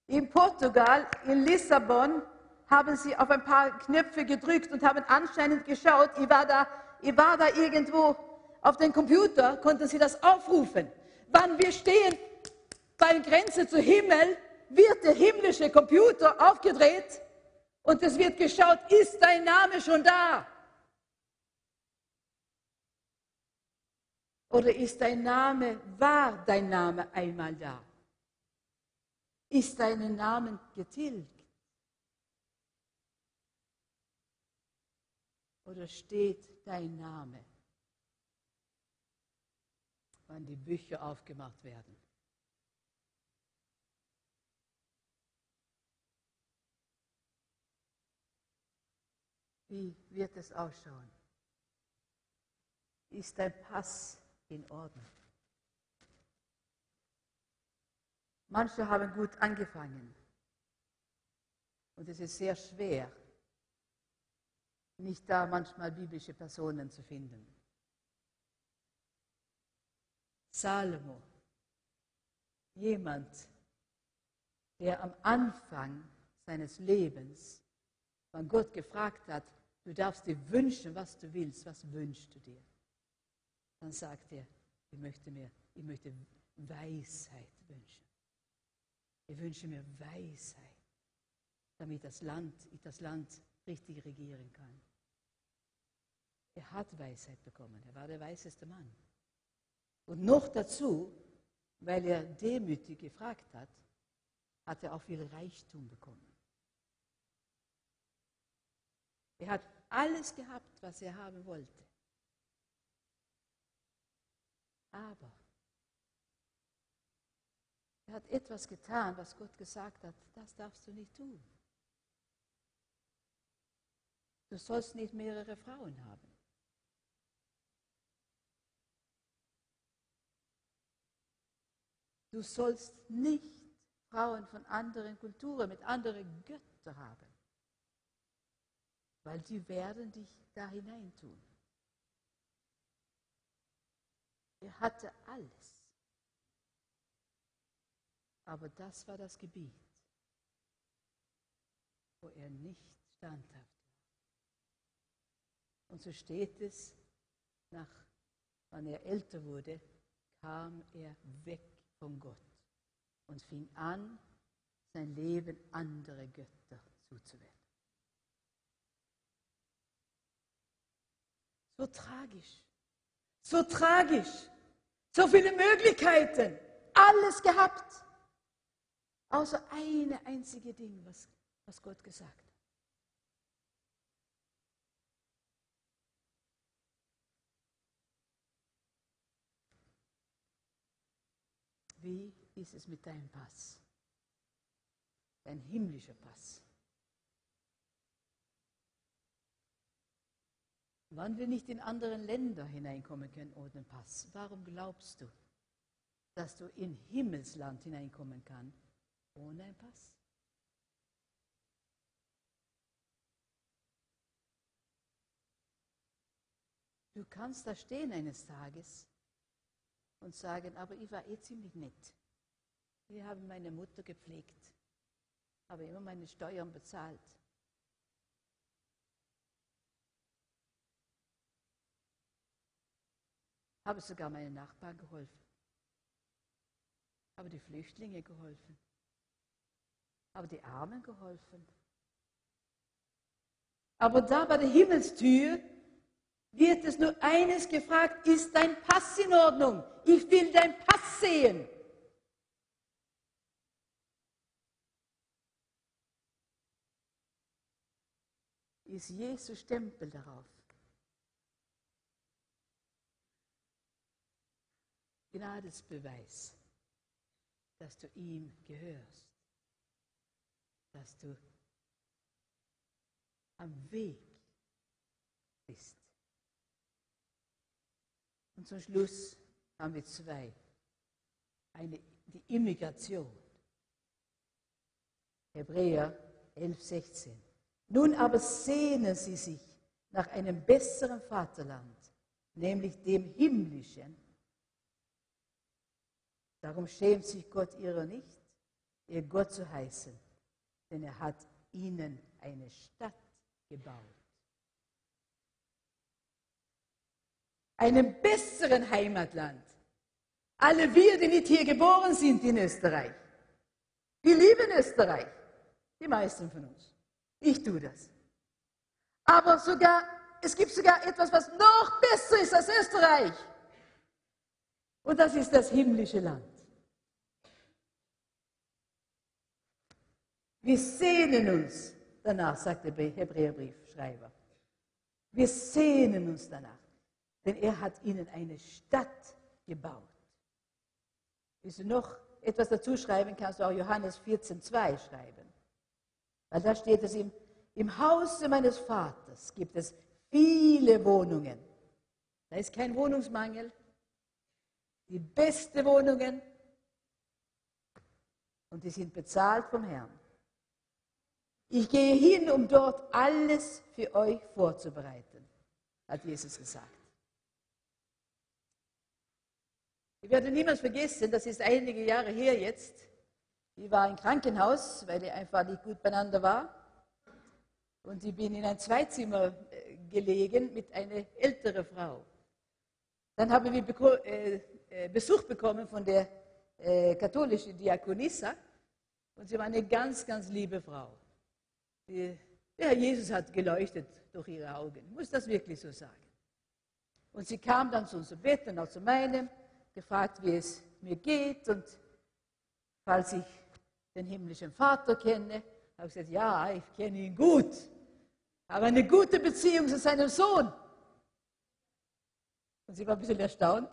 In Portugal, in Lissabon, haben sie auf ein paar Knöpfe gedrückt und haben anscheinend geschaut, ich war da, ich war da irgendwo auf dem Computer, konnten sie das aufrufen. Wann wir stehen bei Grenze zum Himmel, wird der himmlische Computer aufgedreht und es wird geschaut, ist dein Name schon da? Oder ist dein Name, war dein Name einmal da? Ist deinen Namen getilgt? Oder steht dein Name, wann die Bücher aufgemacht werden? Wie wird es ausschauen? Ist dein Pass in Ordnung? Manche haben gut angefangen. Und es ist sehr schwer, nicht da manchmal biblische Personen zu finden. Salomo, jemand, der am Anfang seines Lebens von Gott gefragt hat, du darfst dir wünschen, was du willst, was wünschst du dir? Dann sagt er, ich möchte mir, ich möchte Weisheit wünschen. Ich wünsche mir Weisheit, damit das Land, ich das Land richtig regieren kann. Er hat Weisheit bekommen. Er war der weiseste Mann. Und noch dazu, weil er demütig gefragt hat, hat er auch viel Reichtum bekommen. Er hat alles gehabt, was er haben wollte. Aber er hat etwas getan, was Gott gesagt hat, das darfst du nicht tun. Du sollst nicht mehrere Frauen haben. Du sollst nicht Frauen von anderen Kulturen, mit anderen Göttern haben, weil die werden dich da hineintun. Er hatte alles. Aber das war das Gebiet, wo er nicht standhaft war. Und so steht es, nach, wann er älter wurde, kam er weg von Gott und fing an, sein Leben andere Götter zuzuwenden. So tragisch, so tragisch, so viele Möglichkeiten, alles gehabt, außer eine einzige Ding, was, was Gott gesagt hat. Wie ist es mit deinem Pass? Dein himmlischer Pass. Wann wir nicht in andere Länder hineinkommen können ohne Pass, warum glaubst du, dass du in Himmelsland hineinkommen kannst ohne Pass? Du kannst da stehen eines Tages und sagen, aber ich war eh ziemlich nett. Ich habe meine Mutter gepflegt, habe immer meine Steuern bezahlt. Habe sogar meinen Nachbarn geholfen. Habe die Flüchtlinge geholfen. Habe die Armen geholfen. Aber da bei der Himmelstür wird es nur eines gefragt, ist dein Pass in Ordnung? Ich will dein Pass sehen. Ist Jesus Stempel darauf? Gnadesbeweis, dass du ihm gehörst, dass du am Weg bist. Und zum Schluss haben wir zwei. Eine, die Immigration. Hebräer 11, 16. Nun aber sehnen sie sich nach einem besseren Vaterland, nämlich dem himmlischen. Darum schämt sich Gott ihrer nicht, ihr Gott zu heißen, denn er hat ihnen eine Stadt gebaut. einem besseren Heimatland. Alle wir, die nicht hier geboren sind in Österreich, die lieben Österreich, die meisten von uns. Ich tue das. Aber sogar, es gibt sogar etwas, was noch besser ist als Österreich. Und das ist das himmlische Land. Wir sehnen uns danach, sagt der Hebräerbriefschreiber. Wir sehnen uns danach denn er hat ihnen eine Stadt gebaut. Willst du noch etwas dazu schreiben, kannst du auch Johannes 14,2 schreiben. Weil da steht es im, im Hause meines Vaters gibt es viele Wohnungen. Da ist kein Wohnungsmangel. Die beste Wohnungen. Und die sind bezahlt vom Herrn. Ich gehe hin, um dort alles für euch vorzubereiten, hat Jesus gesagt. Ich werde niemals vergessen, das ist einige Jahre her jetzt. Ich war im Krankenhaus, weil ich einfach nicht gut beieinander war. Und ich bin in ein Zweizimmer äh, gelegen mit einer älteren Frau. Dann habe ich äh, äh, Besuch bekommen von der katholischen Diakonissa. Und sie war eine ganz, ganz liebe Frau. Herr Jesus hat geleuchtet durch ihre Augen. Ich muss das wirklich so sagen. Und sie kam dann zu unserem Bett und auch zu meinem gefragt, wie es mir geht und falls ich den himmlischen Vater kenne, habe ich gesagt, ja, ich kenne ihn gut, habe eine gute Beziehung zu seinem Sohn. Und sie war ein bisschen erstaunt,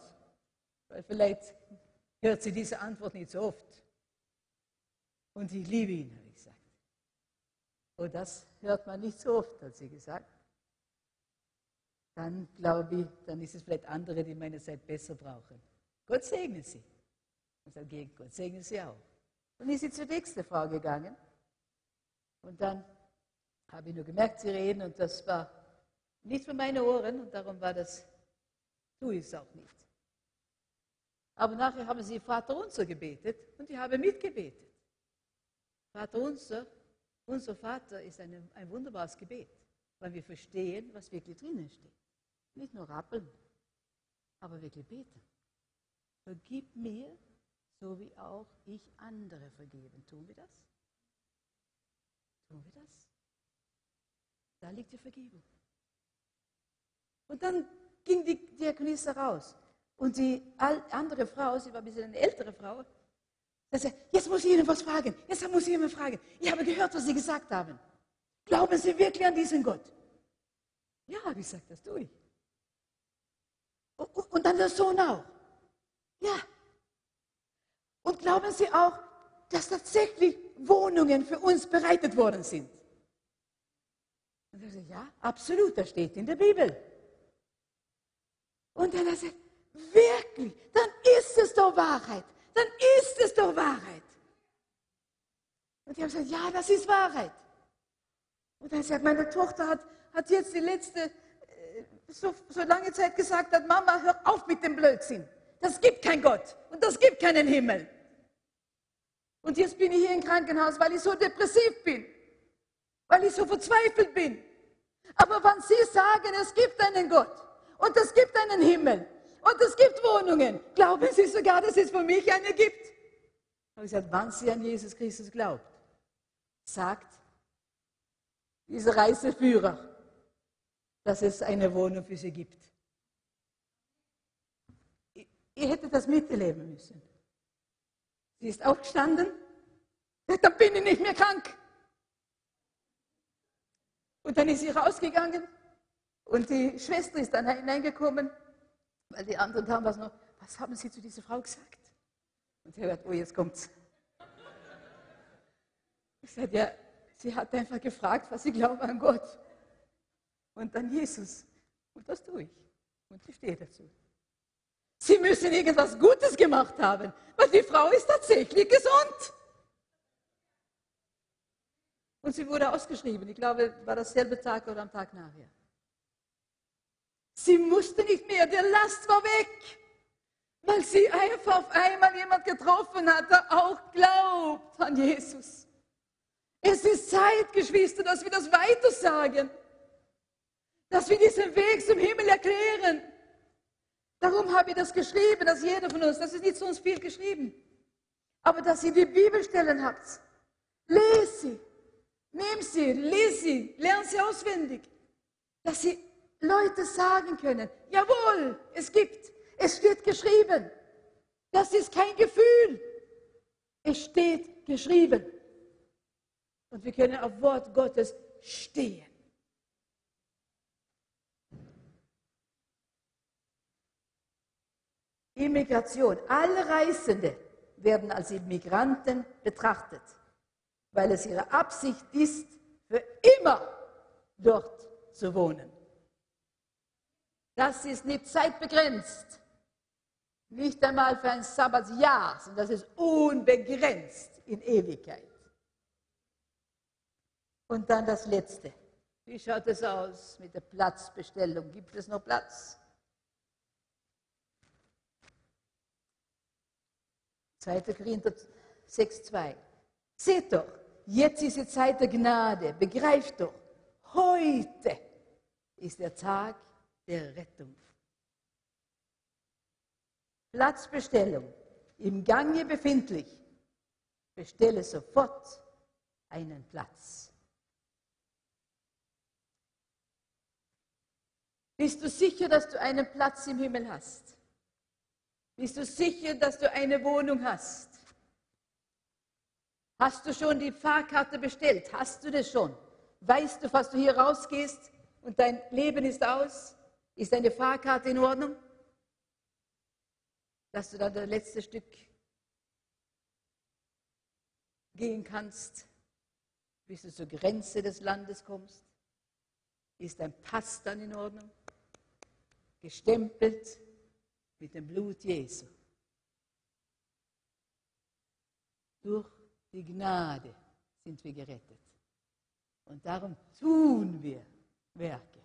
weil vielleicht hört sie diese Antwort nicht so oft. Und ich liebe ihn, gesagt. Und das hört man nicht so oft, hat sie gesagt. Dann glaube ich, dann ist es vielleicht andere, die meine Zeit besser brauchen. Gott segne sie. Und sage, Gott segne sie auch. Und ist sie zur nächsten Frau gegangen. Und dann habe ich nur gemerkt, sie reden und das war nicht für meine Ohren und darum war das, tue ich es auch nicht. Aber nachher haben sie Vater unser gebetet und ich habe mitgebetet. Vater unser, Unser Vater ist eine, ein wunderbares Gebet, weil wir verstehen, was wirklich drinnen steht. Nicht nur rappeln, aber wirklich beten. Vergib mir, so wie auch ich andere vergeben. Tun wir das? Tun wir das? Da liegt die Vergebung. Und dann ging die Diakonisse raus. Und die andere Frau, sie war ein bisschen eine ältere Frau, sagte, jetzt muss ich Ihnen was fragen. Jetzt muss ich Ihnen fragen. Ich habe gehört, was Sie gesagt haben. Glauben Sie wirklich an diesen Gott? Ja, habe ich gesagt, das tue ich. Und dann der Sohn auch. Ja. Und glauben Sie auch, dass tatsächlich Wohnungen für uns bereitet worden sind? Und er sagt, ja, absolut, das steht in der Bibel. Und dann er gesagt, wirklich, dann ist es doch Wahrheit. Dann ist es doch Wahrheit. Und die haben gesagt, ja, das ist Wahrheit. Und dann hat gesagt, meine Tochter hat, hat jetzt die letzte, äh, so, so lange Zeit gesagt, hat, Mama, hör auf mit dem Blödsinn. Das gibt kein Gott und das gibt keinen Himmel. Und jetzt bin ich hier im Krankenhaus, weil ich so depressiv bin, weil ich so verzweifelt bin. Aber wenn Sie sagen, es gibt einen Gott und es gibt einen Himmel und es gibt Wohnungen, glauben Sie sogar, dass es für mich eine gibt? Ich habe gesagt, wann Sie an Jesus Christus glaubt, sagt dieser Reiseführer, dass es eine Wohnung für Sie gibt. Ihr hättet das miterleben müssen. Sie ist aufgestanden, dann bin ich nicht mehr krank. Und dann ist sie rausgegangen und die Schwester ist dann hineingekommen, weil die anderen haben was noch, was haben Sie zu dieser Frau gesagt? Und sie hat, oh, jetzt kommt's. Ich sagte, ja, sie hat einfach gefragt, was sie glauben an Gott. Und dann Jesus. Und das tue ich. Und ich stehe dazu. Sie müssen irgendwas Gutes gemacht haben, weil die Frau ist tatsächlich gesund. Und sie wurde ausgeschrieben. Ich glaube, war dasselbe Tag oder am Tag nachher. Sie musste nicht mehr, der Last war weg, weil sie einfach auf einmal jemand getroffen hat, der auch glaubt an Jesus. Es ist Zeit, Geschwister, dass wir das weitersagen, dass wir diesen Weg zum Himmel erklären. Darum habe ich das geschrieben, dass jeder von uns, das ist nicht sonst viel geschrieben, aber dass ihr die Bibelstellen habt. Lese sie, nimm sie, lese sie, lern sie auswendig, dass sie Leute sagen können, jawohl, es gibt, es steht geschrieben. Das ist kein Gefühl. Es steht geschrieben. Und wir können auf Wort Gottes stehen. Immigration. Alle Reisende werden als Immigranten betrachtet, weil es ihre Absicht ist, für immer dort zu wohnen. Das ist nicht zeitbegrenzt, nicht einmal für ein Sabbatjahr, sondern das ist unbegrenzt in Ewigkeit. Und dann das Letzte. Wie schaut es aus mit der Platzbestellung? Gibt es noch Platz? 2. Korinther 6,2. Seht doch, jetzt ist die Zeit der Gnade. Begreift doch, heute ist der Tag der Rettung. Platzbestellung. Im Gange befindlich. Bestelle sofort einen Platz. Bist du sicher, dass du einen Platz im Himmel hast? Bist du sicher, dass du eine Wohnung hast? Hast du schon die Fahrkarte bestellt? Hast du das schon? Weißt du, was du hier rausgehst und dein Leben ist aus? Ist deine Fahrkarte in Ordnung? Dass du dann das letzte Stück gehen kannst, bis du zur Grenze des Landes kommst? Ist dein Pass dann in Ordnung? Gestempelt? mit dem Blut Jesu. Durch die Gnade sind wir gerettet. Und darum tun wir Werke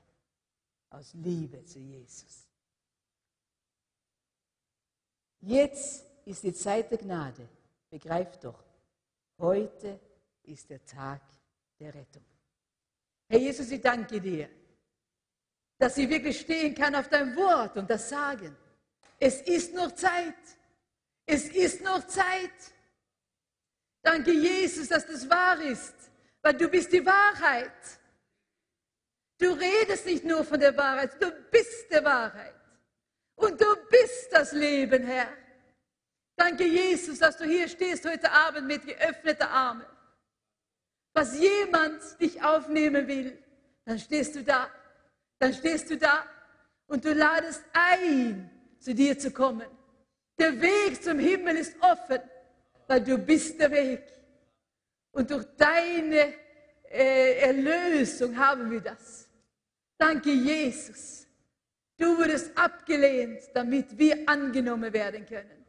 aus Liebe zu Jesus. Jetzt ist die Zeit der Gnade. Begreift doch, heute ist der Tag der Rettung. Herr Jesus, ich danke dir, dass ich wirklich stehen kann auf dein Wort und das sagen. Es ist noch Zeit. Es ist noch Zeit. Danke, Jesus, dass das wahr ist, weil du bist die Wahrheit. Du redest nicht nur von der Wahrheit, du bist der Wahrheit. Und du bist das Leben, Herr. Danke, Jesus, dass du hier stehst heute Abend mit geöffneten Armen. Was jemand dich aufnehmen will, dann stehst du da. Dann stehst du da und du ladest ein, zu dir zu kommen. Der Weg zum Himmel ist offen, weil du bist der Weg. Und durch deine äh, Erlösung haben wir das. Danke, Jesus. Du wurdest abgelehnt, damit wir angenommen werden können.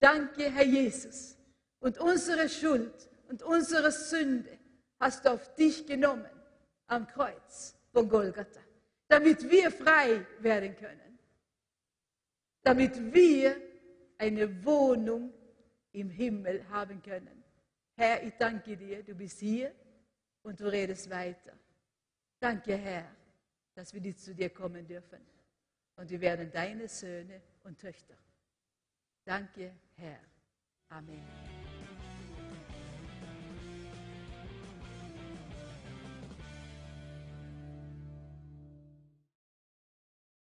Danke, Herr Jesus. Und unsere Schuld und unsere Sünde hast du auf dich genommen am Kreuz von Golgatha, damit wir frei werden können. Damit wir eine Wohnung im Himmel haben können. Herr, ich danke dir, du bist hier und du redest weiter. Danke, Herr, dass wir zu dir kommen dürfen. Und wir werden deine Söhne und Töchter. Danke, Herr. Amen.